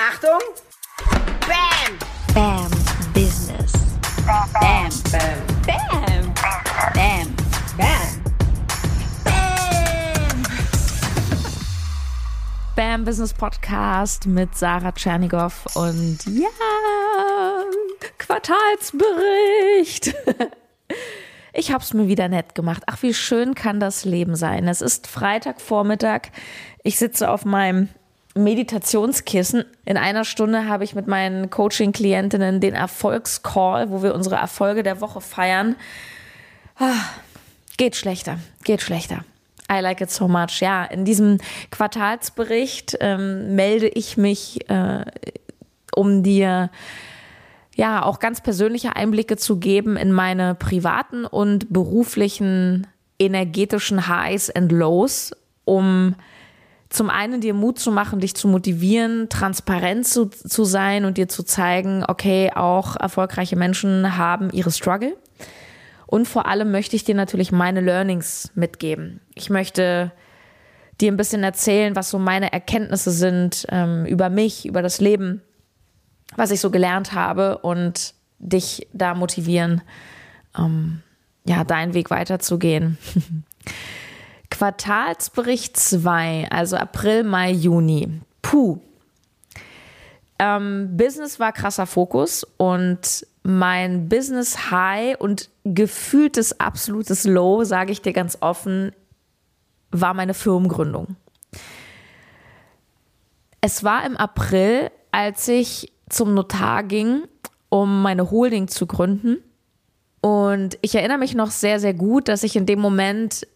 Achtung! Bam! Bam Business. Bam! Bam! Bam. Bam. Bam! Bam! Bam Business Podcast mit Sarah Tschernigow und ja, Quartalsbericht. Ich hab's mir wieder nett gemacht. Ach, wie schön kann das Leben sein. Es ist Freitagvormittag. Ich sitze auf meinem Meditationskissen. In einer Stunde habe ich mit meinen Coaching-Klientinnen den Erfolgscall, wo wir unsere Erfolge der Woche feiern. Ah, geht schlechter, geht schlechter. I like it so much. Ja, in diesem Quartalsbericht ähm, melde ich mich, äh, um dir ja auch ganz persönliche Einblicke zu geben in meine privaten und beruflichen energetischen Highs and Lows, um zum einen dir Mut zu machen, dich zu motivieren, transparent zu, zu sein und dir zu zeigen, okay, auch erfolgreiche Menschen haben ihre Struggle. Und vor allem möchte ich dir natürlich meine Learnings mitgeben. Ich möchte dir ein bisschen erzählen, was so meine Erkenntnisse sind ähm, über mich, über das Leben, was ich so gelernt habe und dich da motivieren, ähm, ja, deinen Weg weiterzugehen. Quartalsbericht 2, also April, Mai, Juni. Puh. Ähm, Business war krasser Fokus und mein Business High und gefühltes absolutes Low, sage ich dir ganz offen, war meine Firmengründung. Es war im April, als ich zum Notar ging, um meine Holding zu gründen. Und ich erinnere mich noch sehr, sehr gut, dass ich in dem Moment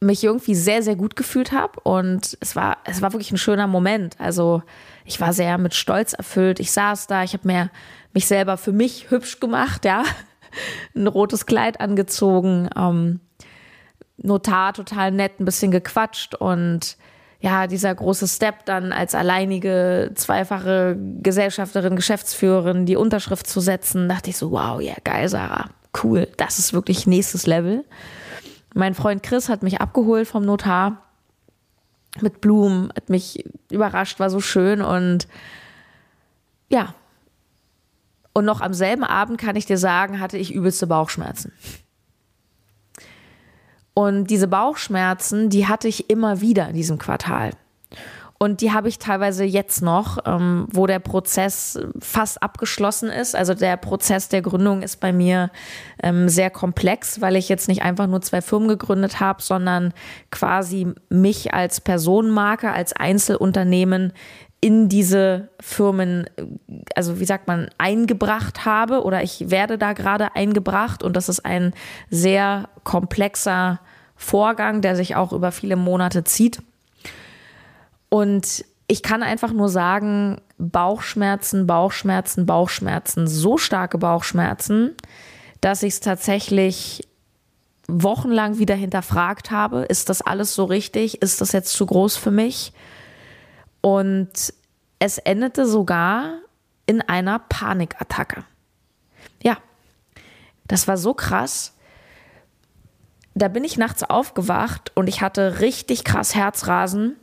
mich irgendwie sehr, sehr gut gefühlt habe. Und es war, es war wirklich ein schöner Moment. Also ich war sehr mit Stolz erfüllt. Ich saß da, ich habe mir mich selber für mich hübsch gemacht, ja. Ein rotes Kleid angezogen, ähm, Notar total nett, ein bisschen gequatscht und ja, dieser große Step dann als alleinige zweifache Gesellschafterin, Geschäftsführerin die Unterschrift zu setzen, dachte ich so, wow, ja, geil, Sarah, cool, das ist wirklich nächstes Level. Mein Freund Chris hat mich abgeholt vom Notar mit Blumen, hat mich überrascht, war so schön und ja. Und noch am selben Abend kann ich dir sagen, hatte ich übelste Bauchschmerzen. Und diese Bauchschmerzen, die hatte ich immer wieder in diesem Quartal. Und die habe ich teilweise jetzt noch, ähm, wo der Prozess fast abgeschlossen ist. Also der Prozess der Gründung ist bei mir ähm, sehr komplex, weil ich jetzt nicht einfach nur zwei Firmen gegründet habe, sondern quasi mich als Personenmarke, als Einzelunternehmen in diese Firmen, also wie sagt man, eingebracht habe oder ich werde da gerade eingebracht und das ist ein sehr komplexer Vorgang, der sich auch über viele Monate zieht. Und ich kann einfach nur sagen, Bauchschmerzen, Bauchschmerzen, Bauchschmerzen, so starke Bauchschmerzen, dass ich es tatsächlich wochenlang wieder hinterfragt habe, ist das alles so richtig? Ist das jetzt zu groß für mich? Und es endete sogar in einer Panikattacke. Ja, das war so krass. Da bin ich nachts aufgewacht und ich hatte richtig krass Herzrasen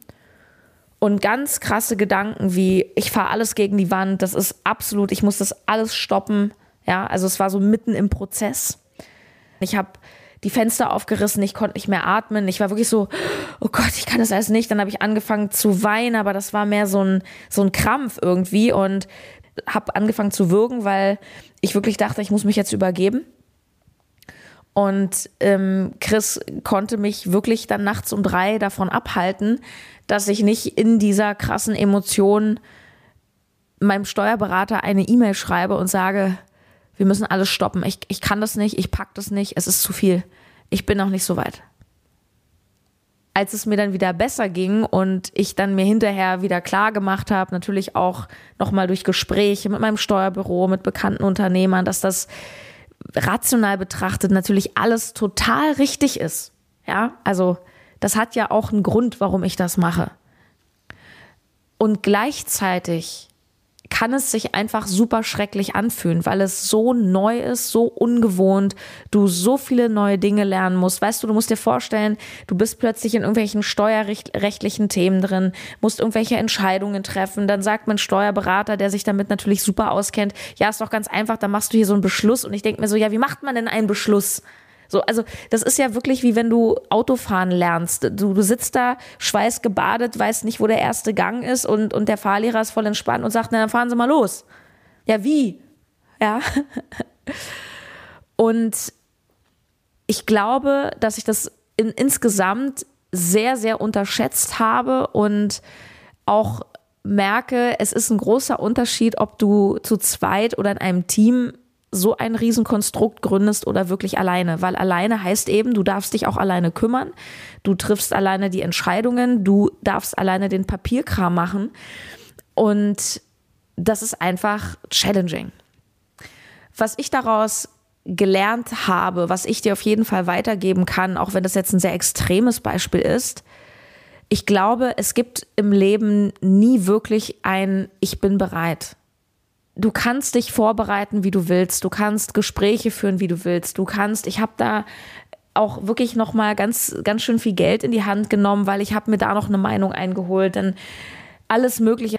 und ganz krasse Gedanken wie, ich fahre alles gegen die Wand, das ist absolut, ich muss das alles stoppen. Ja, also es war so mitten im Prozess. Ich habe die Fenster aufgerissen, ich konnte nicht mehr atmen. Ich war wirklich so, oh Gott, ich kann das alles nicht. Dann habe ich angefangen zu weinen, aber das war mehr so ein, so ein Krampf irgendwie und habe angefangen zu würgen, weil ich wirklich dachte, ich muss mich jetzt übergeben. Und ähm, Chris konnte mich wirklich dann nachts um drei davon abhalten, dass ich nicht in dieser krassen Emotion meinem Steuerberater eine E-Mail schreibe und sage, wir müssen alles stoppen. Ich, ich kann das nicht, ich pack das nicht, es ist zu viel. Ich bin noch nicht so weit. Als es mir dann wieder besser ging und ich dann mir hinterher wieder klar gemacht habe, natürlich auch nochmal durch Gespräche mit meinem Steuerbüro, mit bekannten Unternehmern, dass das rational betrachtet natürlich alles total richtig ist. Ja, also das hat ja auch einen Grund, warum ich das mache. Und gleichzeitig kann es sich einfach super schrecklich anfühlen, weil es so neu ist, so ungewohnt, du so viele neue Dinge lernen musst. Weißt du, du musst dir vorstellen, du bist plötzlich in irgendwelchen steuerrechtlichen Themen drin, musst irgendwelche Entscheidungen treffen, dann sagt mein Steuerberater, der sich damit natürlich super auskennt, ja, ist doch ganz einfach, dann machst du hier so einen Beschluss und ich denke mir so, ja, wie macht man denn einen Beschluss? So, also das ist ja wirklich wie wenn du Autofahren lernst. Du, du sitzt da, schweißgebadet, weißt nicht, wo der erste Gang ist und, und der Fahrlehrer ist voll entspannt und sagt, na dann fahren Sie mal los. Ja, wie? Ja. Und ich glaube, dass ich das in, insgesamt sehr, sehr unterschätzt habe und auch merke, es ist ein großer Unterschied, ob du zu zweit oder in einem Team so ein Riesenkonstrukt gründest oder wirklich alleine. Weil alleine heißt eben, du darfst dich auch alleine kümmern, du triffst alleine die Entscheidungen, du darfst alleine den Papierkram machen. Und das ist einfach challenging. Was ich daraus gelernt habe, was ich dir auf jeden Fall weitergeben kann, auch wenn das jetzt ein sehr extremes Beispiel ist, ich glaube, es gibt im Leben nie wirklich ein Ich bin bereit du kannst dich vorbereiten, wie du willst. Du kannst Gespräche führen, wie du willst. Du kannst, ich habe da auch wirklich noch mal ganz ganz schön viel Geld in die Hand genommen, weil ich habe mir da noch eine Meinung eingeholt, dann alles mögliche.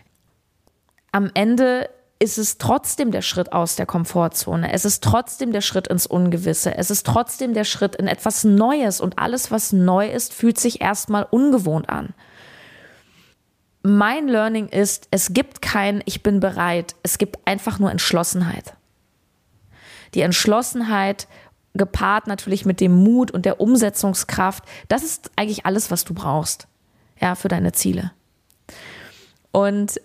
Am Ende ist es trotzdem der Schritt aus der Komfortzone. Es ist trotzdem der Schritt ins Ungewisse. Es ist trotzdem der Schritt in etwas Neues und alles was neu ist, fühlt sich erstmal ungewohnt an mein Learning ist, es gibt kein Ich bin bereit, es gibt einfach nur Entschlossenheit. Die Entschlossenheit gepaart natürlich mit dem Mut und der Umsetzungskraft, das ist eigentlich alles, was du brauchst, ja, für deine Ziele. Und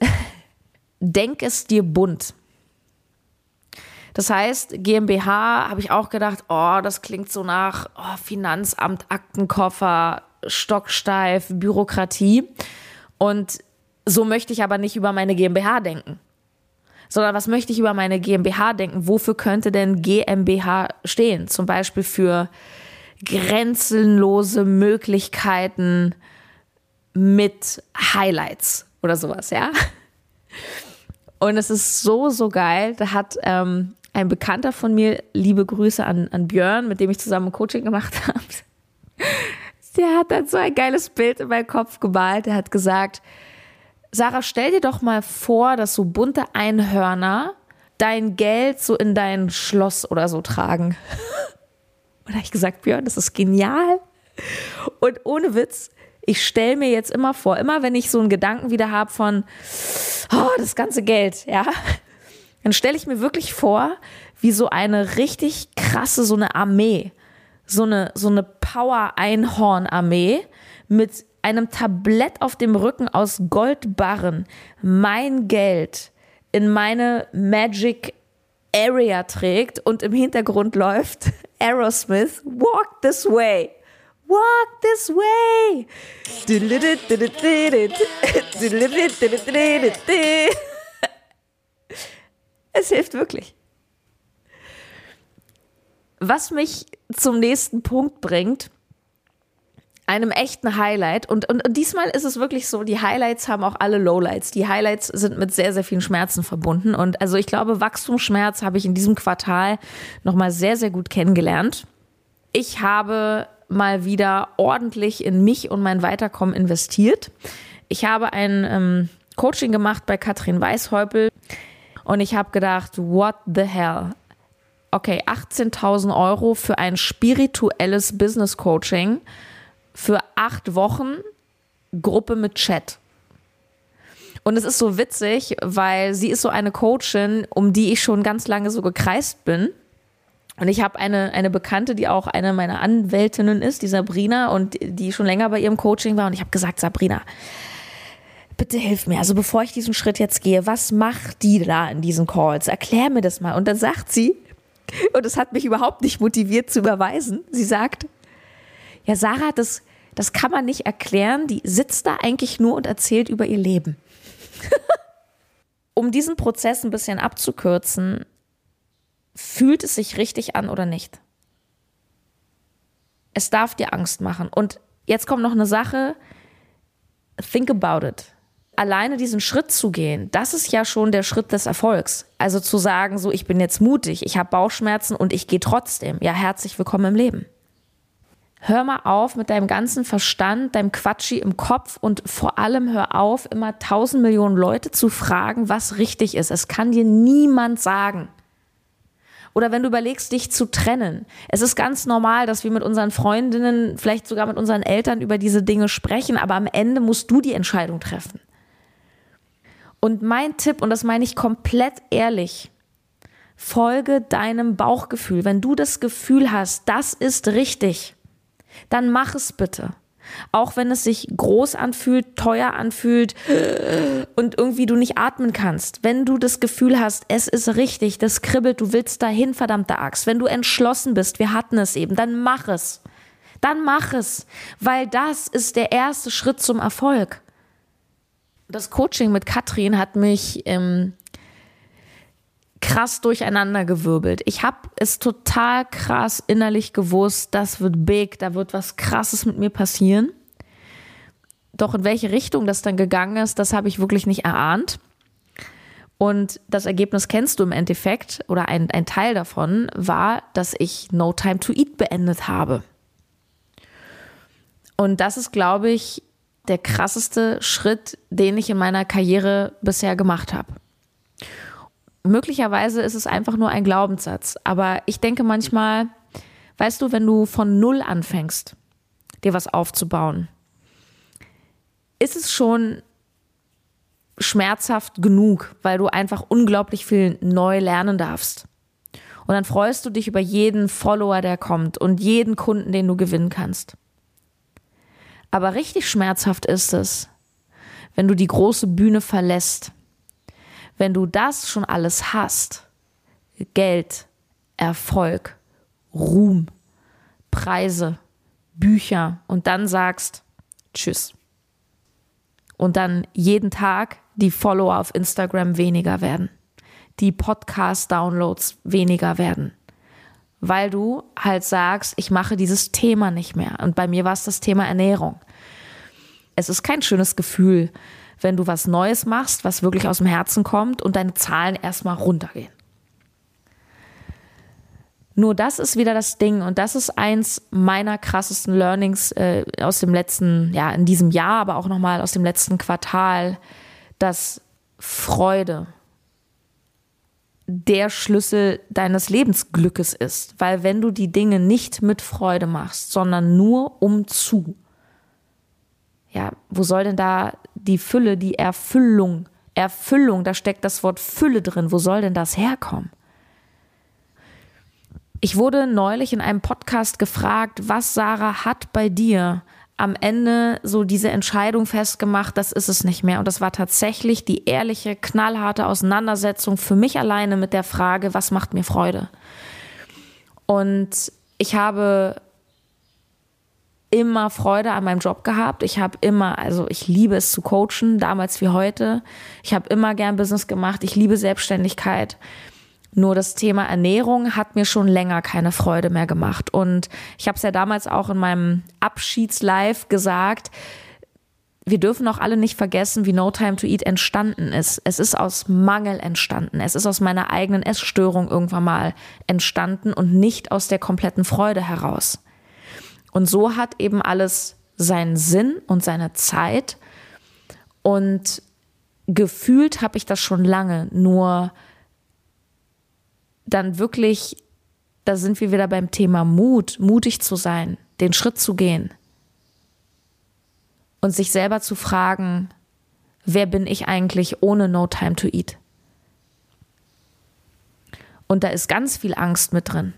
denk es dir bunt. Das heißt, GmbH habe ich auch gedacht, oh, das klingt so nach oh, Finanzamt, Aktenkoffer, Stocksteif, Bürokratie. Und so möchte ich aber nicht über meine GmbH denken. Sondern was möchte ich über meine GmbH denken? Wofür könnte denn GmbH stehen? Zum Beispiel für grenzenlose Möglichkeiten mit Highlights oder sowas, ja? Und es ist so, so geil. Da hat ähm, ein Bekannter von mir, liebe Grüße an, an Björn, mit dem ich zusammen ein Coaching gemacht habe, der hat dann so ein geiles Bild in meinen Kopf gemalt. Der hat gesagt, Sarah, stell dir doch mal vor, dass so bunte Einhörner dein Geld so in dein Schloss oder so tragen. Und da habe ich gesagt, Björn, das ist genial. Und ohne Witz, ich stelle mir jetzt immer vor, immer wenn ich so einen Gedanken wieder habe von, oh, das ganze Geld, ja, dann stelle ich mir wirklich vor, wie so eine richtig krasse, so eine Armee, so eine, so eine Power-Einhorn-Armee mit einem Tablett auf dem Rücken aus Goldbarren mein Geld in meine Magic Area trägt und im Hintergrund läuft Aerosmith Walk This Way. Walk this way. Es hilft wirklich. Was mich zum nächsten Punkt bringt, einem echten Highlight. Und, und, und, diesmal ist es wirklich so, die Highlights haben auch alle Lowlights. Die Highlights sind mit sehr, sehr vielen Schmerzen verbunden. Und also ich glaube, Wachstumsschmerz habe ich in diesem Quartal nochmal sehr, sehr gut kennengelernt. Ich habe mal wieder ordentlich in mich und mein Weiterkommen investiert. Ich habe ein ähm, Coaching gemacht bei Katrin Weishäupel und ich habe gedacht, what the hell? Okay, 18.000 Euro für ein spirituelles Business Coaching für acht Wochen Gruppe mit Chat. Und es ist so witzig, weil sie ist so eine Coachin, um die ich schon ganz lange so gekreist bin. Und ich habe eine, eine Bekannte, die auch eine meiner Anwältinnen ist, die Sabrina, und die schon länger bei ihrem Coaching war. Und ich habe gesagt, Sabrina, bitte hilf mir. Also bevor ich diesen Schritt jetzt gehe, was macht die da in diesen Calls? Erklär mir das mal. Und dann sagt sie, und es hat mich überhaupt nicht motiviert zu überweisen, sie sagt, ja, Sarah, das, das kann man nicht erklären. Die sitzt da eigentlich nur und erzählt über ihr Leben. um diesen Prozess ein bisschen abzukürzen, fühlt es sich richtig an oder nicht? Es darf dir Angst machen. Und jetzt kommt noch eine Sache. Think about it. alleine diesen Schritt zu gehen, das ist ja schon der Schritt des Erfolgs. Also zu sagen, so ich bin jetzt mutig, ich habe Bauchschmerzen und ich gehe trotzdem. Ja, herzlich willkommen im Leben. Hör mal auf mit deinem ganzen Verstand, deinem Quatschi im Kopf und vor allem hör auf, immer tausend Millionen Leute zu fragen, was richtig ist. Es kann dir niemand sagen. Oder wenn du überlegst, dich zu trennen. Es ist ganz normal, dass wir mit unseren Freundinnen, vielleicht sogar mit unseren Eltern über diese Dinge sprechen, aber am Ende musst du die Entscheidung treffen. Und mein Tipp, und das meine ich komplett ehrlich, folge deinem Bauchgefühl. Wenn du das Gefühl hast, das ist richtig, dann mach es bitte. Auch wenn es sich groß anfühlt, teuer anfühlt und irgendwie du nicht atmen kannst. Wenn du das Gefühl hast, es ist richtig, das kribbelt, du willst dahin, verdammte Axt. Wenn du entschlossen bist, wir hatten es eben, dann mach es. Dann mach es, weil das ist der erste Schritt zum Erfolg. Das Coaching mit Katrin hat mich ähm, krass durcheinandergewirbelt. Ich habe es total krass innerlich gewusst, das wird big, da wird was krasses mit mir passieren. Doch in welche Richtung das dann gegangen ist, das habe ich wirklich nicht erahnt. Und das Ergebnis kennst du im Endeffekt, oder ein, ein Teil davon war, dass ich No Time to Eat beendet habe. Und das ist, glaube ich, der krasseste Schritt, den ich in meiner Karriere bisher gemacht habe möglicherweise ist es einfach nur ein Glaubenssatz. Aber ich denke manchmal, weißt du, wenn du von Null anfängst, dir was aufzubauen, ist es schon schmerzhaft genug, weil du einfach unglaublich viel neu lernen darfst. Und dann freust du dich über jeden Follower, der kommt und jeden Kunden, den du gewinnen kannst. Aber richtig schmerzhaft ist es, wenn du die große Bühne verlässt wenn du das schon alles hast, Geld, Erfolg, Ruhm, Preise, Bücher und dann sagst, tschüss. Und dann jeden Tag die Follower auf Instagram weniger werden, die Podcast-Downloads weniger werden, weil du halt sagst, ich mache dieses Thema nicht mehr. Und bei mir war es das Thema Ernährung. Es ist kein schönes Gefühl, wenn du was Neues machst, was wirklich aus dem Herzen kommt und deine Zahlen erstmal runtergehen. Nur das ist wieder das Ding und das ist eins meiner krassesten Learnings äh, aus dem letzten, ja, in diesem Jahr, aber auch nochmal aus dem letzten Quartal, dass Freude der Schlüssel deines Lebensglückes ist. Weil wenn du die Dinge nicht mit Freude machst, sondern nur um zu, ja, wo soll denn da die Fülle, die Erfüllung, Erfüllung, da steckt das Wort Fülle drin, wo soll denn das herkommen? Ich wurde neulich in einem Podcast gefragt, was Sarah hat bei dir am Ende so diese Entscheidung festgemacht, das ist es nicht mehr. Und das war tatsächlich die ehrliche, knallharte Auseinandersetzung für mich alleine mit der Frage, was macht mir Freude? Und ich habe immer Freude an meinem Job gehabt. Ich habe immer, also ich liebe es zu coachen, damals wie heute. Ich habe immer gern Business gemacht. Ich liebe Selbstständigkeit. Nur das Thema Ernährung hat mir schon länger keine Freude mehr gemacht. Und ich habe es ja damals auch in meinem Abschiedslive gesagt, wir dürfen auch alle nicht vergessen, wie No Time to Eat entstanden ist. Es ist aus Mangel entstanden. Es ist aus meiner eigenen Essstörung irgendwann mal entstanden und nicht aus der kompletten Freude heraus. Und so hat eben alles seinen Sinn und seine Zeit. Und gefühlt habe ich das schon lange, nur dann wirklich, da sind wir wieder beim Thema Mut, mutig zu sein, den Schritt zu gehen und sich selber zu fragen, wer bin ich eigentlich ohne No Time to Eat? Und da ist ganz viel Angst mit drin.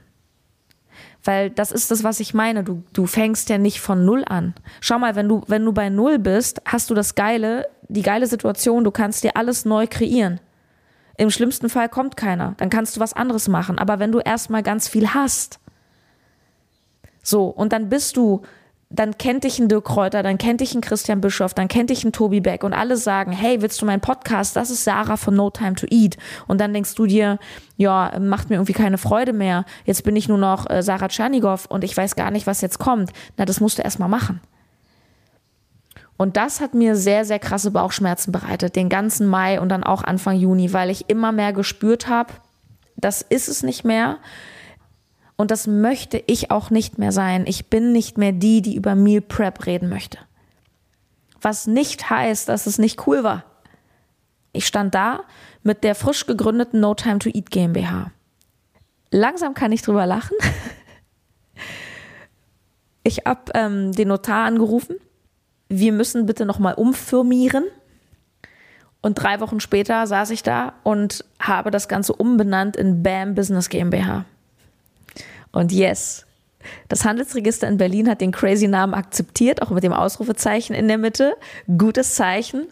Weil das ist das, was ich meine. Du, du fängst ja nicht von Null an. Schau mal, wenn du, wenn du bei Null bist, hast du das Geile, die geile Situation, du kannst dir alles neu kreieren. Im schlimmsten Fall kommt keiner. Dann kannst du was anderes machen. Aber wenn du erstmal ganz viel hast, so, und dann bist du dann kennt dich ein Dirk Kräuter, dann kennt dich ein Christian Bischoff, dann kennt dich ein Tobi Beck und alle sagen, hey, willst du meinen Podcast? Das ist Sarah von No Time to Eat. Und dann denkst du dir, ja, macht mir irgendwie keine Freude mehr. Jetzt bin ich nur noch äh, Sarah Tschernigow und ich weiß gar nicht, was jetzt kommt. Na, das musst du erstmal machen. Und das hat mir sehr, sehr krasse Bauchschmerzen bereitet, den ganzen Mai und dann auch Anfang Juni, weil ich immer mehr gespürt habe, das ist es nicht mehr. Und das möchte ich auch nicht mehr sein. Ich bin nicht mehr die, die über Meal Prep reden möchte. Was nicht heißt, dass es nicht cool war. Ich stand da mit der frisch gegründeten No Time to Eat GmbH. Langsam kann ich drüber lachen. Ich habe ähm, den Notar angerufen. Wir müssen bitte nochmal umfirmieren. Und drei Wochen später saß ich da und habe das Ganze umbenannt in BAM Business GmbH. Und yes, das Handelsregister in Berlin hat den crazy Namen akzeptiert, auch mit dem Ausrufezeichen in der Mitte. Gutes Zeichen.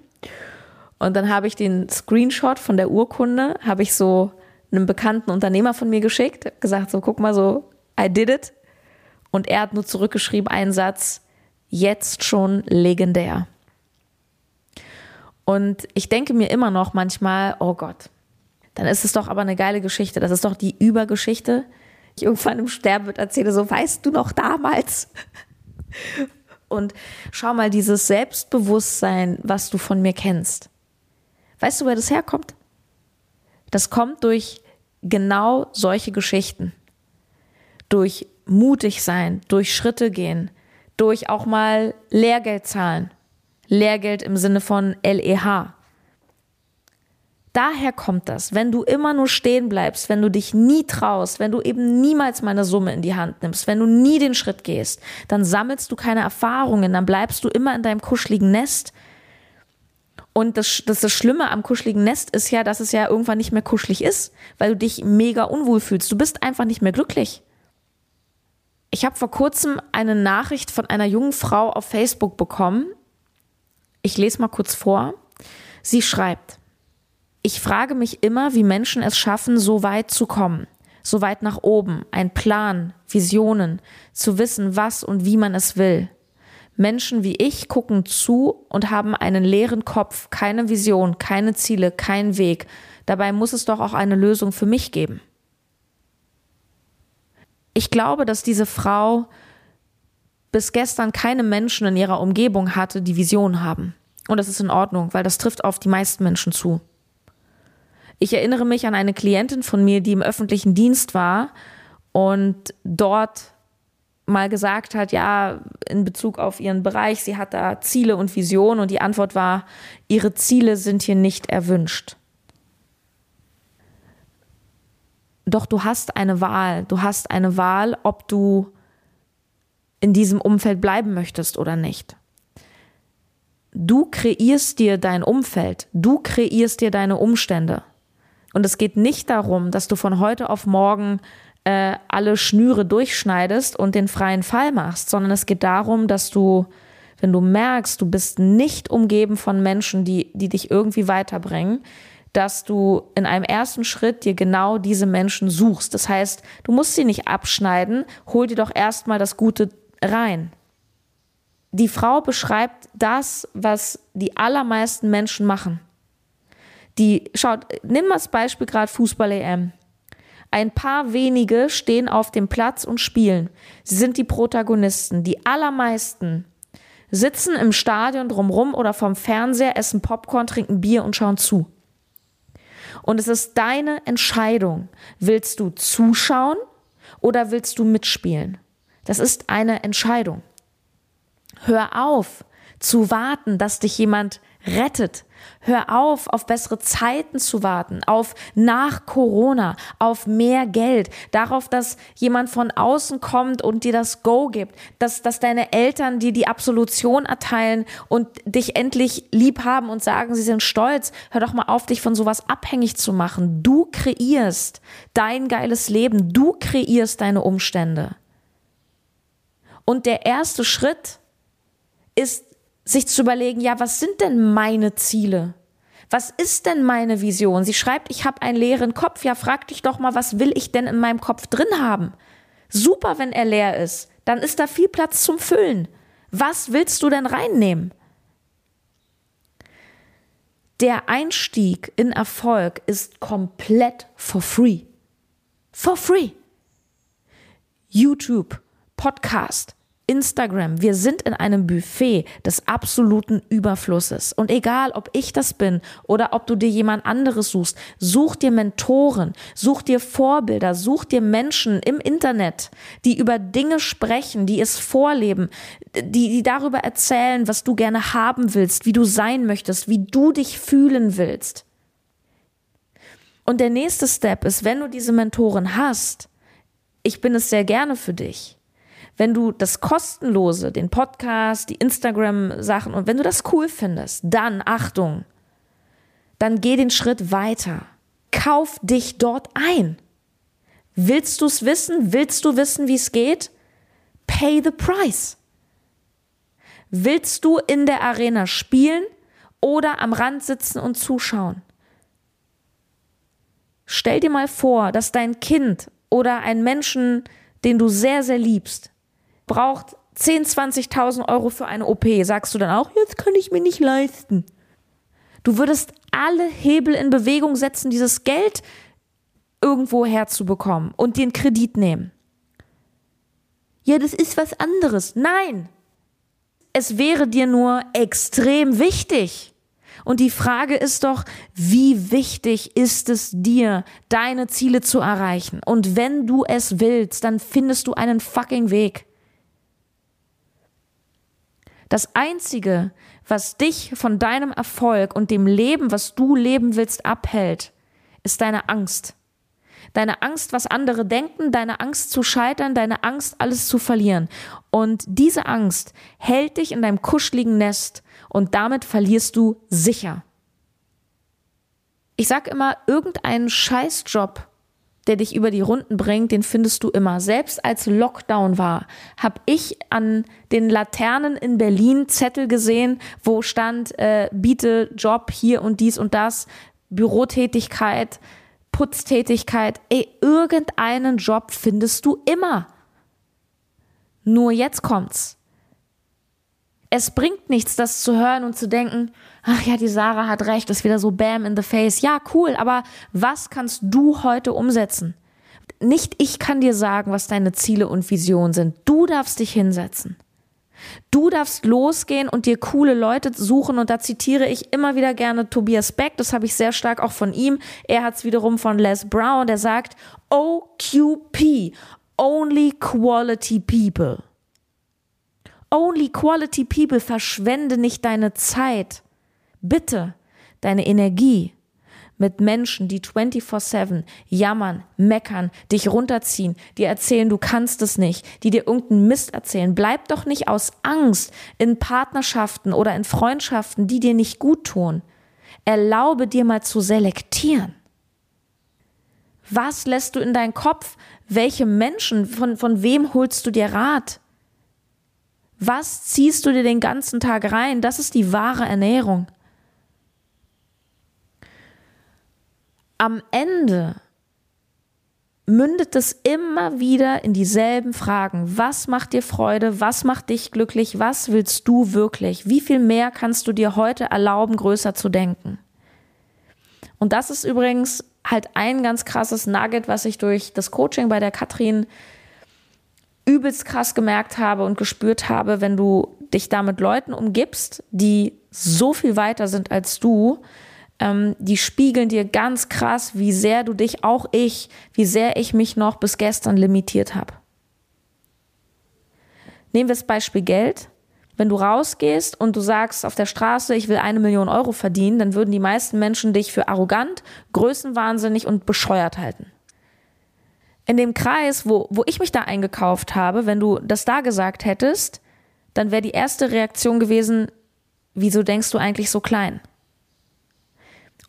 Und dann habe ich den Screenshot von der Urkunde, habe ich so einem bekannten Unternehmer von mir geschickt, gesagt, so guck mal so, I did it. Und er hat nur zurückgeschrieben einen Satz, jetzt schon legendär. Und ich denke mir immer noch manchmal, oh Gott, dann ist es doch aber eine geile Geschichte. Das ist doch die Übergeschichte. Ich irgendwann im Sterben wird erzähle, so weißt du noch damals. Und schau mal, dieses Selbstbewusstsein, was du von mir kennst. Weißt du, wer das herkommt? Das kommt durch genau solche Geschichten. Durch mutig sein, durch Schritte gehen, durch auch mal Lehrgeld zahlen. Lehrgeld im Sinne von LEH. Daher kommt das, wenn du immer nur stehen bleibst, wenn du dich nie traust, wenn du eben niemals meine Summe in die Hand nimmst, wenn du nie den Schritt gehst, dann sammelst du keine Erfahrungen, dann bleibst du immer in deinem kuscheligen Nest. Und das, das, das Schlimme am kuscheligen Nest ist ja, dass es ja irgendwann nicht mehr kuschelig ist, weil du dich mega unwohl fühlst. Du bist einfach nicht mehr glücklich. Ich habe vor kurzem eine Nachricht von einer jungen Frau auf Facebook bekommen, ich lese mal kurz vor. Sie schreibt, ich frage mich immer, wie Menschen es schaffen, so weit zu kommen, so weit nach oben, ein Plan, Visionen, zu wissen, was und wie man es will. Menschen wie ich gucken zu und haben einen leeren Kopf, keine Vision, keine Ziele, keinen Weg. Dabei muss es doch auch eine Lösung für mich geben. Ich glaube, dass diese Frau bis gestern keine Menschen in ihrer Umgebung hatte, die Vision haben. Und das ist in Ordnung, weil das trifft auf die meisten Menschen zu. Ich erinnere mich an eine Klientin von mir, die im öffentlichen Dienst war und dort mal gesagt hat, ja, in Bezug auf ihren Bereich, sie hat da Ziele und Visionen und die Antwort war, ihre Ziele sind hier nicht erwünscht. Doch du hast eine Wahl, du hast eine Wahl, ob du in diesem Umfeld bleiben möchtest oder nicht. Du kreierst dir dein Umfeld, du kreierst dir deine Umstände. Und es geht nicht darum, dass du von heute auf morgen äh, alle Schnüre durchschneidest und den freien Fall machst, sondern es geht darum, dass du, wenn du merkst, du bist nicht umgeben von Menschen, die, die dich irgendwie weiterbringen, dass du in einem ersten Schritt dir genau diese Menschen suchst. Das heißt, du musst sie nicht abschneiden, hol dir doch erstmal das Gute rein. Die Frau beschreibt das, was die allermeisten Menschen machen. Die, schaut, nimm mal das Beispiel gerade Fußball-EM. Ein paar wenige stehen auf dem Platz und spielen. Sie sind die Protagonisten. Die allermeisten sitzen im Stadion drumrum oder vom Fernseher, essen Popcorn, trinken Bier und schauen zu. Und es ist deine Entscheidung. Willst du zuschauen oder willst du mitspielen? Das ist eine Entscheidung. Hör auf zu warten, dass dich jemand rettet. Hör auf, auf bessere Zeiten zu warten, auf nach Corona, auf mehr Geld, darauf, dass jemand von außen kommt und dir das Go gibt, dass, dass deine Eltern dir die Absolution erteilen und dich endlich lieb haben und sagen, sie sind stolz. Hör doch mal auf, dich von sowas abhängig zu machen. Du kreierst dein geiles Leben, du kreierst deine Umstände. Und der erste Schritt ist, sich zu überlegen, ja, was sind denn meine Ziele? Was ist denn meine Vision? Sie schreibt, ich habe einen leeren Kopf. Ja, frag dich doch mal, was will ich denn in meinem Kopf drin haben? Super, wenn er leer ist. Dann ist da viel Platz zum Füllen. Was willst du denn reinnehmen? Der Einstieg in Erfolg ist komplett for free. For free. YouTube, Podcast, Instagram, wir sind in einem Buffet des absoluten Überflusses. Und egal, ob ich das bin oder ob du dir jemand anderes suchst, such dir Mentoren, such dir Vorbilder, such dir Menschen im Internet, die über Dinge sprechen, die es vorleben, die, die darüber erzählen, was du gerne haben willst, wie du sein möchtest, wie du dich fühlen willst. Und der nächste Step ist, wenn du diese Mentoren hast, ich bin es sehr gerne für dich wenn du das kostenlose, den Podcast, die Instagram-Sachen und wenn du das cool findest, dann Achtung, dann geh den Schritt weiter. Kauf dich dort ein. Willst du es wissen? Willst du wissen, wie es geht? Pay the price. Willst du in der Arena spielen oder am Rand sitzen und zuschauen? Stell dir mal vor, dass dein Kind oder ein Menschen, den du sehr, sehr liebst, braucht 10, 20.000 Euro für eine OP, sagst du dann auch, jetzt kann ich mir nicht leisten. Du würdest alle Hebel in Bewegung setzen, dieses Geld irgendwo herzubekommen und den Kredit nehmen. Ja, das ist was anderes. Nein, es wäre dir nur extrem wichtig. Und die Frage ist doch, wie wichtig ist es dir, deine Ziele zu erreichen? Und wenn du es willst, dann findest du einen fucking Weg. Das Einzige, was dich von deinem Erfolg und dem Leben, was du leben willst, abhält, ist deine Angst. Deine Angst, was andere denken, deine Angst zu scheitern, deine Angst, alles zu verlieren. Und diese Angst hält dich in deinem kuscheligen Nest und damit verlierst du sicher. Ich sag immer, irgendeinen Scheißjob der dich über die Runden bringt, den findest du immer. Selbst als Lockdown war, habe ich an den Laternen in Berlin Zettel gesehen, wo stand, äh, biete Job hier und dies und das, Bürotätigkeit, Putztätigkeit. Ey, irgendeinen Job findest du immer. Nur jetzt kommt's. Es bringt nichts, das zu hören und zu denken, ach ja, die Sarah hat recht, ist wieder so bam in the face. Ja, cool, aber was kannst du heute umsetzen? Nicht ich kann dir sagen, was deine Ziele und Visionen sind. Du darfst dich hinsetzen. Du darfst losgehen und dir coole Leute suchen und da zitiere ich immer wieder gerne Tobias Beck, das habe ich sehr stark auch von ihm. Er hat es wiederum von Les Brown, der sagt OQP, Only Quality People. Only Quality People, verschwende nicht deine Zeit bitte deine Energie mit Menschen, die 24-7 jammern, meckern, dich runterziehen, dir erzählen, du kannst es nicht, die dir irgendeinen Mist erzählen. Bleib doch nicht aus Angst in Partnerschaften oder in Freundschaften, die dir nicht gut tun. Erlaube dir mal zu selektieren. Was lässt du in deinen Kopf? Welche Menschen, von, von wem holst du dir Rat? Was ziehst du dir den ganzen Tag rein? Das ist die wahre Ernährung. am Ende mündet es immer wieder in dieselben Fragen. Was macht dir Freude? Was macht dich glücklich? Was willst du wirklich? Wie viel mehr kannst du dir heute erlauben, größer zu denken? Und das ist übrigens halt ein ganz krasses Nugget, was ich durch das Coaching bei der Katrin übelst krass gemerkt habe und gespürt habe, wenn du dich da mit Leuten umgibst, die so viel weiter sind als du, ähm, die spiegeln dir ganz krass, wie sehr du dich, auch ich, wie sehr ich mich noch bis gestern limitiert habe. Nehmen wir das Beispiel Geld. Wenn du rausgehst und du sagst auf der Straße, ich will eine Million Euro verdienen, dann würden die meisten Menschen dich für arrogant, größenwahnsinnig und bescheuert halten. In dem Kreis, wo, wo ich mich da eingekauft habe, wenn du das da gesagt hättest, dann wäre die erste Reaktion gewesen, wieso denkst du eigentlich so klein?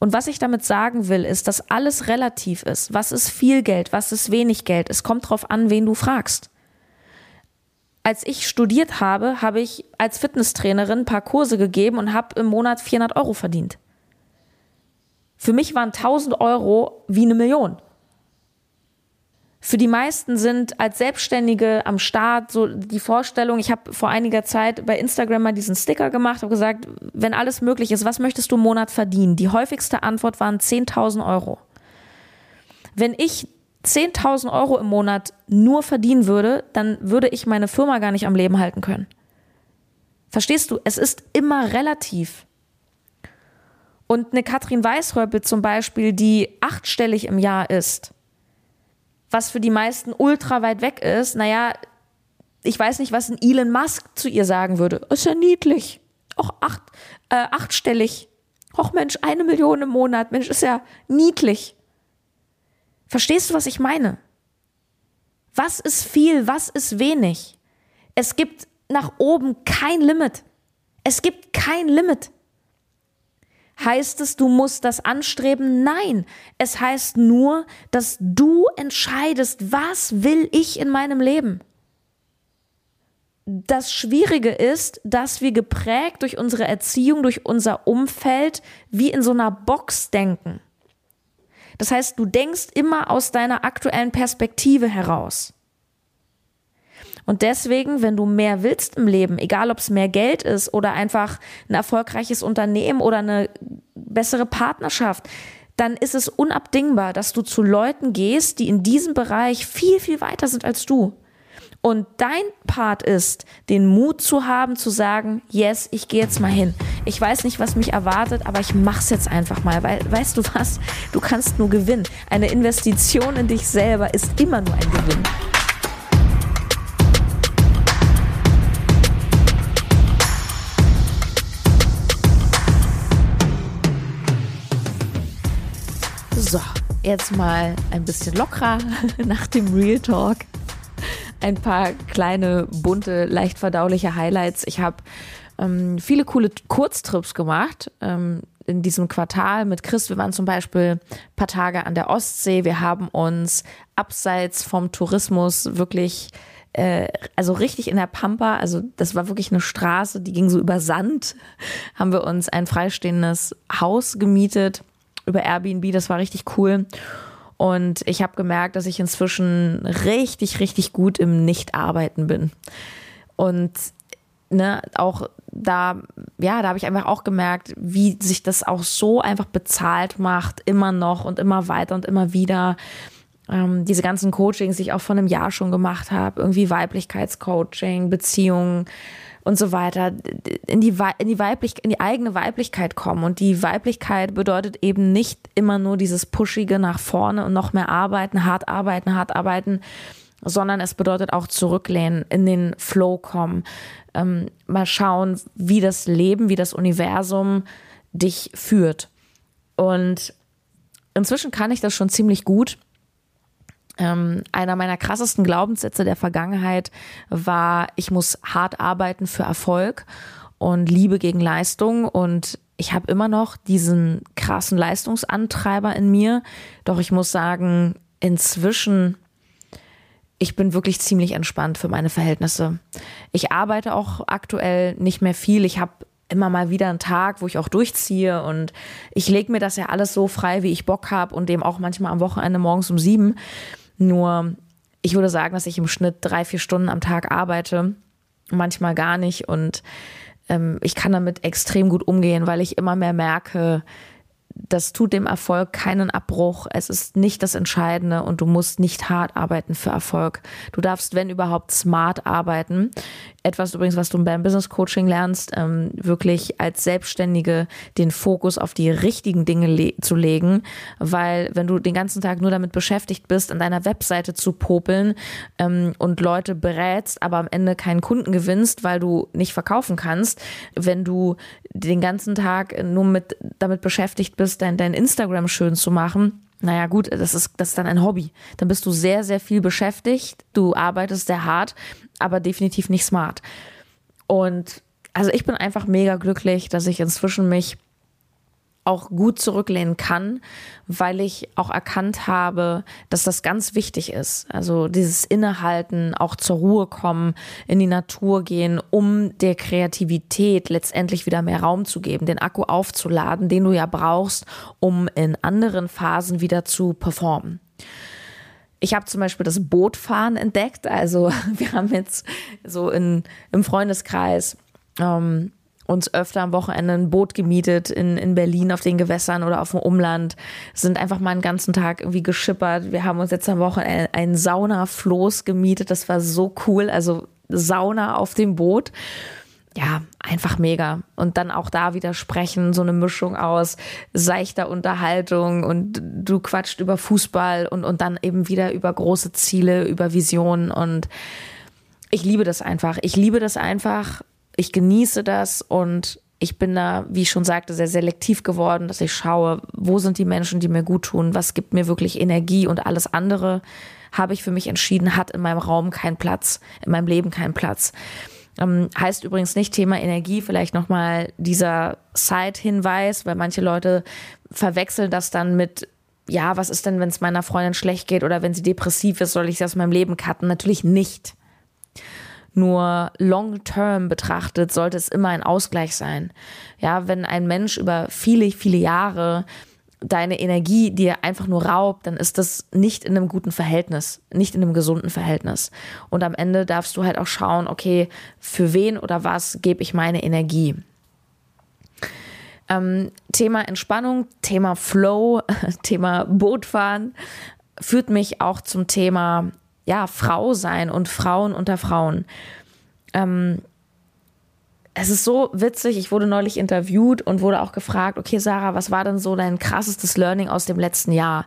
Und was ich damit sagen will, ist, dass alles relativ ist. Was ist viel Geld? Was ist wenig Geld? Es kommt darauf an, wen du fragst. Als ich studiert habe, habe ich als Fitnesstrainerin ein paar Kurse gegeben und habe im Monat 400 Euro verdient. Für mich waren 1000 Euro wie eine Million für die meisten sind als Selbstständige am Start so die Vorstellung, ich habe vor einiger Zeit bei Instagram mal diesen Sticker gemacht, habe gesagt, wenn alles möglich ist, was möchtest du im Monat verdienen? Die häufigste Antwort waren 10.000 Euro. Wenn ich 10.000 Euro im Monat nur verdienen würde, dann würde ich meine Firma gar nicht am Leben halten können. Verstehst du? Es ist immer relativ. Und eine Katrin Weißhäupel zum Beispiel, die achtstellig im Jahr ist, was für die meisten ultra weit weg ist, naja, ich weiß nicht, was ein Elon Musk zu ihr sagen würde. Ist ja niedlich. Auch acht, äh, achtstellig. Och Mensch, eine Million im Monat. Mensch, ist ja niedlich. Verstehst du, was ich meine? Was ist viel, was ist wenig? Es gibt nach oben kein Limit. Es gibt kein Limit. Heißt es, du musst das anstreben? Nein. Es heißt nur, dass du entscheidest, was will ich in meinem Leben? Das Schwierige ist, dass wir geprägt durch unsere Erziehung, durch unser Umfeld, wie in so einer Box denken. Das heißt, du denkst immer aus deiner aktuellen Perspektive heraus. Und deswegen, wenn du mehr willst im Leben, egal ob es mehr Geld ist oder einfach ein erfolgreiches Unternehmen oder eine bessere Partnerschaft, dann ist es unabdingbar, dass du zu Leuten gehst, die in diesem Bereich viel, viel weiter sind als du. Und dein Part ist, den Mut zu haben, zu sagen, yes, ich gehe jetzt mal hin. Ich weiß nicht, was mich erwartet, aber ich mach's jetzt einfach mal, weil, weißt du was? Du kannst nur gewinnen. Eine Investition in dich selber ist immer nur ein Gewinn. So, jetzt mal ein bisschen lockerer nach dem Real Talk. Ein paar kleine, bunte, leicht verdauliche Highlights. Ich habe ähm, viele coole Kurztrips gemacht ähm, in diesem Quartal mit Chris. Wir waren zum Beispiel ein paar Tage an der Ostsee. Wir haben uns abseits vom Tourismus wirklich äh, also richtig in der Pampa, also das war wirklich eine Straße, die ging so über Sand, haben wir uns ein freistehendes Haus gemietet über Airbnb, das war richtig cool. Und ich habe gemerkt, dass ich inzwischen richtig, richtig gut im Nicht-Arbeiten bin. Und ne, auch da, ja, da habe ich einfach auch gemerkt, wie sich das auch so einfach bezahlt macht, immer noch und immer weiter und immer wieder. Ähm, diese ganzen Coachings, die ich auch vor einem Jahr schon gemacht habe, irgendwie Weiblichkeitscoaching, Beziehungen, und so weiter in die, in die weiblich, in die eigene Weiblichkeit kommen. Und die Weiblichkeit bedeutet eben nicht immer nur dieses pushige nach vorne und noch mehr arbeiten, hart arbeiten, hart arbeiten, sondern es bedeutet auch zurücklehnen, in den Flow kommen, ähm, mal schauen, wie das Leben, wie das Universum dich führt. Und inzwischen kann ich das schon ziemlich gut. Ähm, einer meiner krassesten Glaubenssätze der Vergangenheit war, ich muss hart arbeiten für Erfolg und Liebe gegen Leistung. Und ich habe immer noch diesen krassen Leistungsantreiber in mir. Doch ich muss sagen, inzwischen, ich bin wirklich ziemlich entspannt für meine Verhältnisse. Ich arbeite auch aktuell nicht mehr viel. Ich habe immer mal wieder einen Tag, wo ich auch durchziehe und ich lege mir das ja alles so frei, wie ich Bock habe und dem auch manchmal am Wochenende morgens um sieben. Nur ich würde sagen, dass ich im Schnitt drei, vier Stunden am Tag arbeite, manchmal gar nicht. Und ähm, ich kann damit extrem gut umgehen, weil ich immer mehr merke, das tut dem Erfolg keinen Abbruch. Es ist nicht das Entscheidende und du musst nicht hart arbeiten für Erfolg. Du darfst, wenn überhaupt, smart arbeiten. Etwas übrigens, was du beim Business Coaching lernst, ähm, wirklich als Selbstständige den Fokus auf die richtigen Dinge le zu legen, weil wenn du den ganzen Tag nur damit beschäftigt bist, an deiner Webseite zu popeln ähm, und Leute berätst, aber am Ende keinen Kunden gewinnst, weil du nicht verkaufen kannst, wenn du den ganzen Tag nur mit damit beschäftigt bist, dein, dein Instagram schön zu machen, naja, gut, das ist, das ist dann ein Hobby. Dann bist du sehr, sehr viel beschäftigt. Du arbeitest sehr hart, aber definitiv nicht smart. Und also ich bin einfach mega glücklich, dass ich inzwischen mich auch gut zurücklehnen kann, weil ich auch erkannt habe, dass das ganz wichtig ist. Also dieses Innehalten, auch zur Ruhe kommen, in die Natur gehen, um der Kreativität letztendlich wieder mehr Raum zu geben, den Akku aufzuladen, den du ja brauchst, um in anderen Phasen wieder zu performen. Ich habe zum Beispiel das Bootfahren entdeckt. Also wir haben jetzt so in, im Freundeskreis ähm, uns öfter am Wochenende ein Boot gemietet in, in Berlin auf den Gewässern oder auf dem Umland, sind einfach mal einen ganzen Tag irgendwie geschippert. Wir haben uns jetzt am Wochenende einen Saunafloß gemietet. Das war so cool. Also Sauna auf dem Boot. Ja, einfach mega. Und dann auch da wieder sprechen, so eine Mischung aus seichter Unterhaltung und du quatscht über Fußball und, und dann eben wieder über große Ziele, über Visionen und ich liebe das einfach. Ich liebe das einfach ich genieße das und ich bin da, wie ich schon sagte, sehr selektiv geworden, dass ich schaue, wo sind die Menschen, die mir gut tun, was gibt mir wirklich Energie und alles andere habe ich für mich entschieden, hat in meinem Raum keinen Platz, in meinem Leben keinen Platz. Ähm, heißt übrigens nicht Thema Energie, vielleicht nochmal dieser Side-Hinweis, weil manche Leute verwechseln das dann mit, ja, was ist denn, wenn es meiner Freundin schlecht geht oder wenn sie depressiv ist, soll ich sie aus meinem Leben cutten? Natürlich nicht. Nur long-term betrachtet sollte es immer ein Ausgleich sein. Ja, wenn ein Mensch über viele, viele Jahre deine Energie dir einfach nur raubt, dann ist das nicht in einem guten Verhältnis, nicht in einem gesunden Verhältnis. Und am Ende darfst du halt auch schauen, okay, für wen oder was gebe ich meine Energie? Ähm, Thema Entspannung, Thema Flow, Thema Bootfahren führt mich auch zum Thema ja, Frau sein und Frauen unter Frauen. Ähm, es ist so witzig, ich wurde neulich interviewt und wurde auch gefragt, okay, Sarah, was war denn so dein krassestes Learning aus dem letzten Jahr?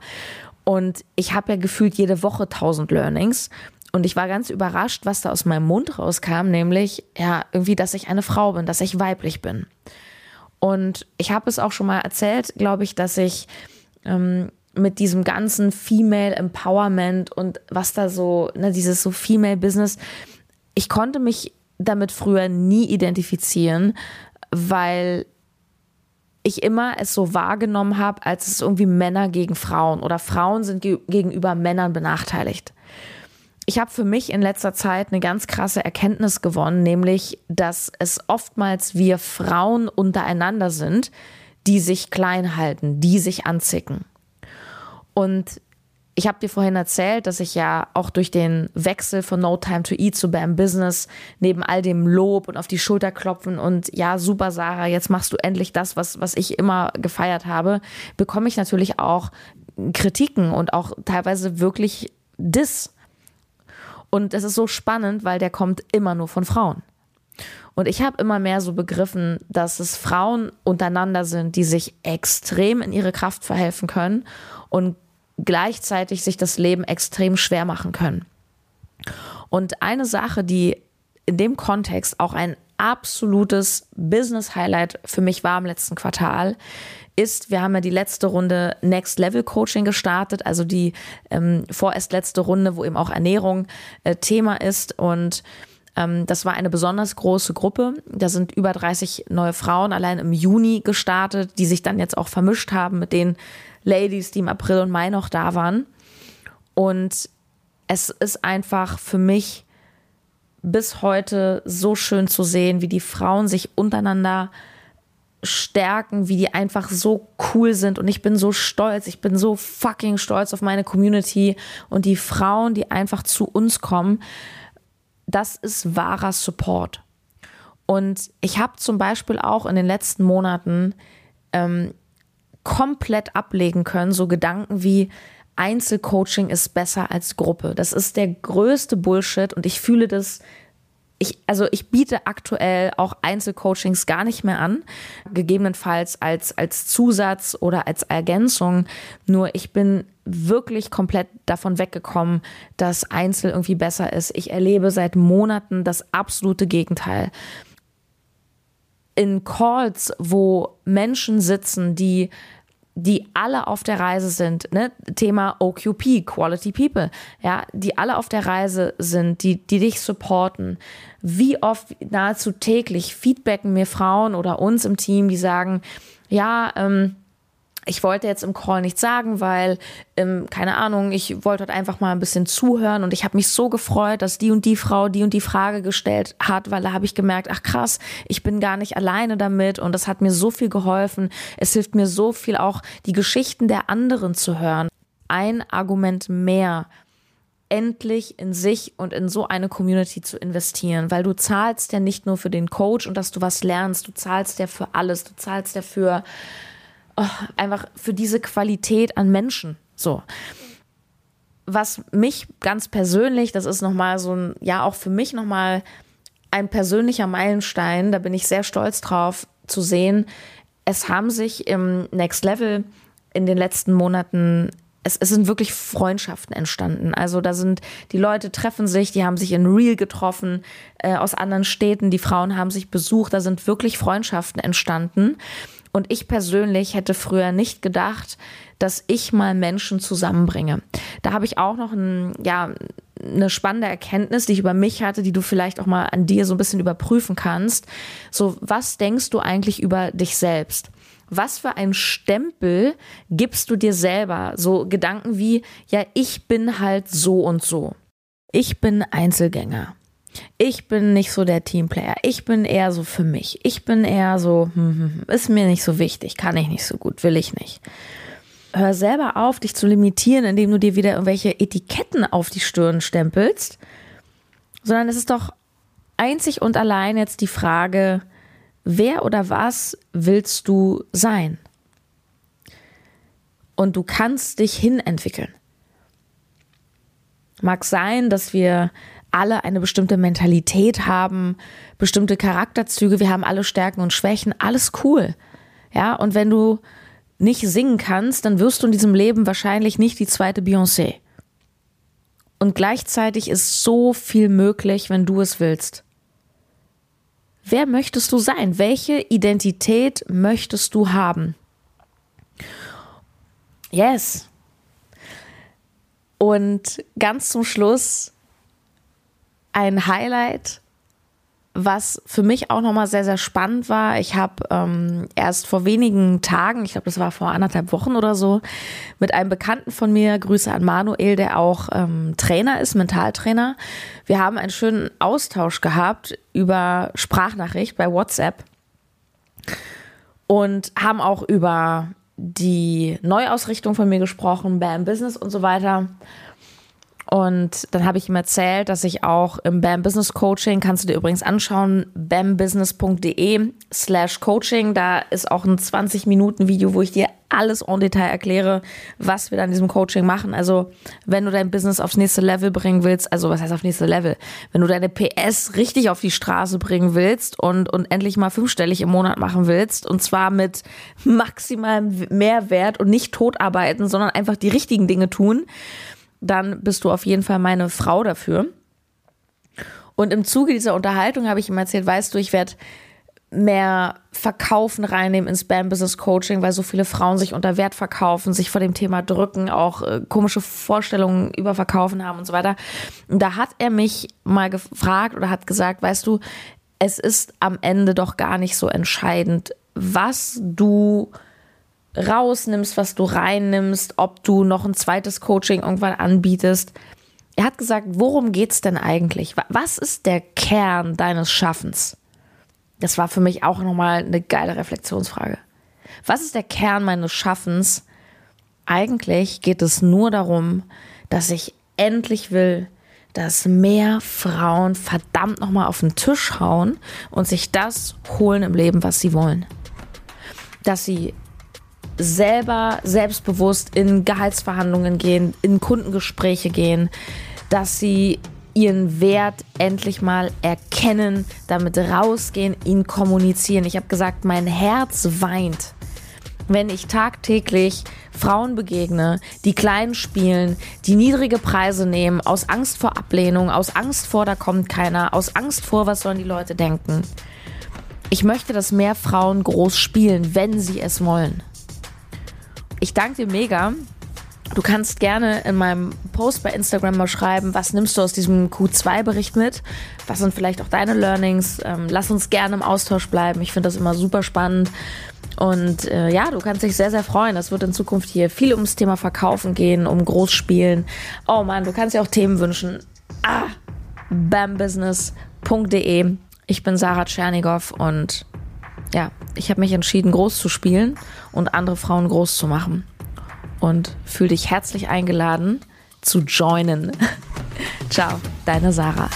Und ich habe ja gefühlt jede Woche tausend Learnings. Und ich war ganz überrascht, was da aus meinem Mund rauskam, nämlich ja, irgendwie, dass ich eine Frau bin, dass ich weiblich bin. Und ich habe es auch schon mal erzählt, glaube ich, dass ich ähm, mit diesem ganzen Female Empowerment und was da so, ne, dieses so Female Business, ich konnte mich damit früher nie identifizieren, weil ich immer es so wahrgenommen habe, als es irgendwie Männer gegen Frauen oder Frauen sind ge gegenüber Männern benachteiligt. Ich habe für mich in letzter Zeit eine ganz krasse Erkenntnis gewonnen, nämlich, dass es oftmals wir Frauen untereinander sind, die sich klein halten, die sich anzicken. Und ich habe dir vorhin erzählt, dass ich ja auch durch den Wechsel von No Time to Eat zu Bam Business neben all dem Lob und auf die Schulter klopfen und ja, super Sarah, jetzt machst du endlich das, was, was ich immer gefeiert habe, bekomme ich natürlich auch Kritiken und auch teilweise wirklich Diss. Und es ist so spannend, weil der kommt immer nur von Frauen. Und ich habe immer mehr so begriffen, dass es Frauen untereinander sind, die sich extrem in ihre Kraft verhelfen können und gleichzeitig sich das Leben extrem schwer machen können. Und eine Sache, die in dem Kontext auch ein absolutes Business-Highlight für mich war im letzten Quartal, ist, wir haben ja die letzte Runde Next Level Coaching gestartet, also die ähm, vorerst letzte Runde, wo eben auch Ernährung äh, Thema ist. Und ähm, das war eine besonders große Gruppe. Da sind über 30 neue Frauen allein im Juni gestartet, die sich dann jetzt auch vermischt haben mit den Ladies, die im April und Mai noch da waren. Und es ist einfach für mich bis heute so schön zu sehen, wie die Frauen sich untereinander stärken, wie die einfach so cool sind. Und ich bin so stolz, ich bin so fucking stolz auf meine Community und die Frauen, die einfach zu uns kommen. Das ist wahrer Support. Und ich habe zum Beispiel auch in den letzten Monaten ähm, komplett ablegen können. So Gedanken wie Einzelcoaching ist besser als Gruppe. Das ist der größte Bullshit und ich fühle das. Ich, also ich biete aktuell auch Einzelcoachings gar nicht mehr an, gegebenenfalls als, als Zusatz oder als Ergänzung. Nur ich bin wirklich komplett davon weggekommen, dass Einzel irgendwie besser ist. Ich erlebe seit Monaten das absolute Gegenteil in Calls, wo Menschen sitzen, die die alle auf der Reise sind, ne? Thema OQP, Quality People, ja, die alle auf der Reise sind, die, die dich supporten. Wie oft, nahezu täglich, feedbacken mir Frauen oder uns im Team, die sagen, ja, ähm, ich wollte jetzt im Call nichts sagen, weil, ähm, keine Ahnung, ich wollte halt einfach mal ein bisschen zuhören und ich habe mich so gefreut, dass die und die Frau die und die Frage gestellt hat, weil da habe ich gemerkt, ach krass, ich bin gar nicht alleine damit und das hat mir so viel geholfen. Es hilft mir so viel auch, die Geschichten der anderen zu hören. Ein Argument mehr endlich in sich und in so eine Community zu investieren, weil du zahlst ja nicht nur für den Coach und dass du was lernst, du zahlst ja für alles, du zahlst ja für oh, einfach für diese Qualität an Menschen. So. Was mich ganz persönlich, das ist nochmal so ein, ja, auch für mich nochmal ein persönlicher Meilenstein, da bin ich sehr stolz drauf zu sehen. Es haben sich im Next Level in den letzten Monaten es, es sind wirklich Freundschaften entstanden. Also da sind die Leute treffen sich, die haben sich in Real getroffen äh, aus anderen Städten, die Frauen haben sich besucht, da sind wirklich Freundschaften entstanden. Und ich persönlich hätte früher nicht gedacht, dass ich mal Menschen zusammenbringe. Da habe ich auch noch ein, ja, eine spannende Erkenntnis, die ich über mich hatte, die du vielleicht auch mal an dir so ein bisschen überprüfen kannst. So, was denkst du eigentlich über dich selbst? Was für ein Stempel gibst du dir selber? So Gedanken wie, ja, ich bin halt so und so. Ich bin Einzelgänger. Ich bin nicht so der Teamplayer. Ich bin eher so für mich. Ich bin eher so, hm, hm, hm, ist mir nicht so wichtig, kann ich nicht so gut, will ich nicht. Hör selber auf, dich zu limitieren, indem du dir wieder irgendwelche Etiketten auf die Stirn stempelst, sondern es ist doch einzig und allein jetzt die Frage, wer oder was willst du sein? Und du kannst dich hinentwickeln. Mag sein, dass wir alle eine bestimmte Mentalität haben, bestimmte Charakterzüge, wir haben alle Stärken und Schwächen, alles cool. Ja, und wenn du nicht singen kannst, dann wirst du in diesem Leben wahrscheinlich nicht die zweite Beyoncé. Und gleichzeitig ist so viel möglich, wenn du es willst. Wer möchtest du sein? Welche Identität möchtest du haben? Yes. Und ganz zum Schluss ein Highlight was für mich auch nochmal sehr, sehr spannend war, ich habe ähm, erst vor wenigen Tagen, ich glaube, das war vor anderthalb Wochen oder so, mit einem Bekannten von mir, Grüße an Manuel, der auch ähm, Trainer ist, Mentaltrainer. Wir haben einen schönen Austausch gehabt über Sprachnachricht bei WhatsApp und haben auch über die Neuausrichtung von mir gesprochen, BAM Business und so weiter. Und dann habe ich ihm erzählt, dass ich auch im BAM Business Coaching, kannst du dir übrigens anschauen, bambusiness.de slash Coaching. Da ist auch ein 20 Minuten Video, wo ich dir alles en Detail erkläre, was wir da in diesem Coaching machen. Also, wenn du dein Business aufs nächste Level bringen willst, also was heißt auf nächste Level? Wenn du deine PS richtig auf die Straße bringen willst und, und endlich mal fünfstellig im Monat machen willst, und zwar mit maximalem Mehrwert und nicht totarbeiten, sondern einfach die richtigen Dinge tun, dann bist du auf jeden Fall meine Frau dafür. Und im Zuge dieser Unterhaltung habe ich ihm erzählt, weißt du, ich werde mehr Verkaufen reinnehmen ins Spam Business Coaching, weil so viele Frauen sich unter Wert verkaufen, sich vor dem Thema drücken, auch äh, komische Vorstellungen über Verkaufen haben und so weiter. Und da hat er mich mal gefragt oder hat gesagt, weißt du, es ist am Ende doch gar nicht so entscheidend, was du rausnimmst, was du reinnimmst, ob du noch ein zweites Coaching irgendwann anbietest. Er hat gesagt, worum geht's denn eigentlich? Was ist der Kern deines Schaffens? Das war für mich auch nochmal eine geile Reflexionsfrage. Was ist der Kern meines Schaffens? Eigentlich geht es nur darum, dass ich endlich will, dass mehr Frauen verdammt nochmal auf den Tisch hauen und sich das holen im Leben, was sie wollen. Dass sie selber selbstbewusst in Gehaltsverhandlungen gehen, in Kundengespräche gehen, dass sie ihren Wert endlich mal erkennen, damit rausgehen, ihn kommunizieren. Ich habe gesagt, mein Herz weint, wenn ich tagtäglich Frauen begegne, die klein spielen, die niedrige Preise nehmen, aus Angst vor Ablehnung, aus Angst vor, da kommt keiner, aus Angst vor, was sollen die Leute denken. Ich möchte, dass mehr Frauen groß spielen, wenn sie es wollen. Ich danke dir mega. Du kannst gerne in meinem Post bei Instagram mal schreiben, was nimmst du aus diesem Q2-Bericht mit? Was sind vielleicht auch deine Learnings? Ähm, lass uns gerne im Austausch bleiben. Ich finde das immer super spannend. Und äh, ja, du kannst dich sehr, sehr freuen. Es wird in Zukunft hier viel ums Thema Verkaufen gehen, um Großspielen. Oh Mann, du kannst dir auch Themen wünschen. Ah, bambusiness.de. Ich bin Sarah Tschernigow und ja, ich habe mich entschieden, groß zu spielen und andere Frauen groß zu machen. Und fühle dich herzlich eingeladen zu joinen. Ciao, deine Sarah.